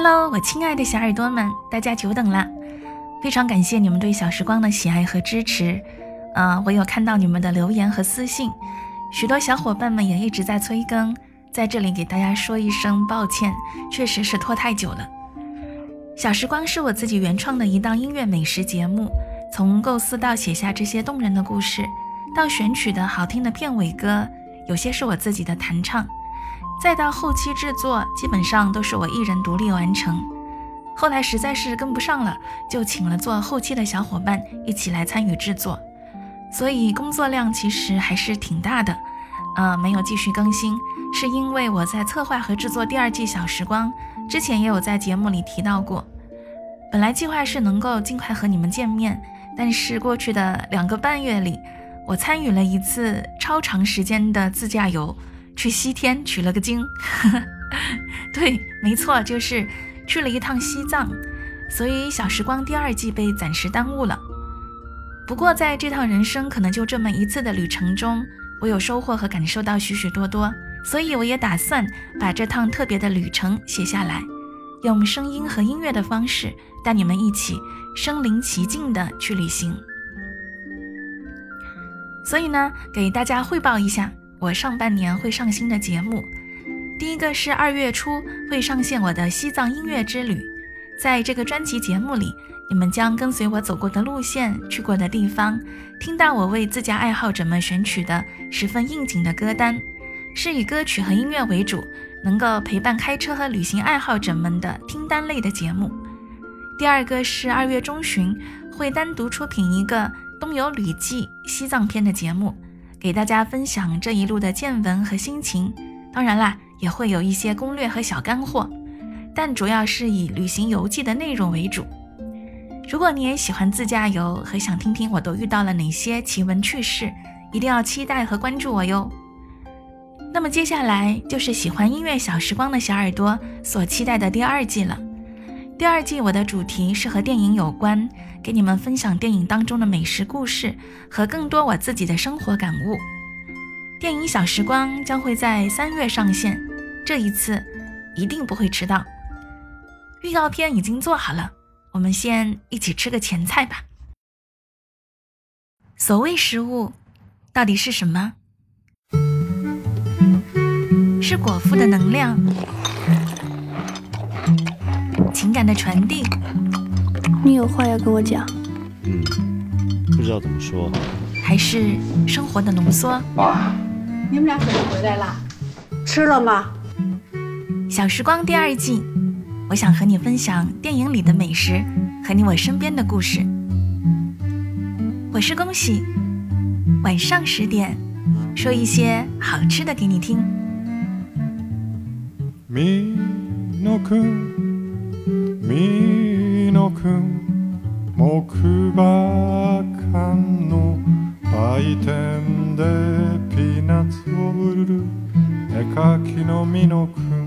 Hello，我亲爱的小耳朵们，大家久等了！非常感谢你们对小时光的喜爱和支持。呃，我有看到你们的留言和私信，许多小伙伴们也一直在催更，在这里给大家说一声抱歉，确实是拖太久了。小时光是我自己原创的一档音乐美食节目，从构思到写下这些动人的故事，到选取的好听的片尾歌，有些是我自己的弹唱。再到后期制作，基本上都是我一人独立完成。后来实在是跟不上了，就请了做后期的小伙伴一起来参与制作，所以工作量其实还是挺大的。呃，没有继续更新，是因为我在策划和制作第二季《小时光》之前，也有在节目里提到过。本来计划是能够尽快和你们见面，但是过去的两个半月里，我参与了一次超长时间的自驾游。去西天取了个经，对，没错，就是去了一趟西藏，所以小时光第二季被暂时耽误了。不过在这趟人生可能就这么一次的旅程中，我有收获和感受到许许多多，所以我也打算把这趟特别的旅程写下来，用声音和音乐的方式带你们一起身临其境的去旅行。所以呢，给大家汇报一下。我上半年会上新的节目，第一个是二月初会上线我的西藏音乐之旅，在这个专辑节目里，你们将跟随我走过的路线、去过的地方，听到我为自家爱好者们选取的十分应景的歌单，是以歌曲和音乐为主，能够陪伴开车和旅行爱好者们的听单类的节目。第二个是二月中旬会单独出品一个东游旅记西藏篇的节目。给大家分享这一路的见闻和心情，当然啦，也会有一些攻略和小干货，但主要是以旅行游记的内容为主。如果你也喜欢自驾游和想听听我都遇到了哪些奇闻趣事，一定要期待和关注我哟。那么接下来就是喜欢音乐小时光的小耳朵所期待的第二季了。第二季我的主题是和电影有关。给你们分享电影当中的美食故事和更多我自己的生活感悟。电影《小时光》将会在三月上线，这一次一定不会迟到。预告片已经做好了，我们先一起吃个前菜吧。所谓食物，到底是什么？是果腹的能量，情感的传递。你有话要跟我讲？嗯，不知道怎么说。还是生活的浓缩。妈，你们俩怎么回来了？吃了吗？小时光第二季，我想和你分享电影里的美食和你我身边的故事。我是恭喜，晚上十点说一些好吃的给你听。みのくみ。 木馬館の売店でピーナッツを売る。絵描きの美濃君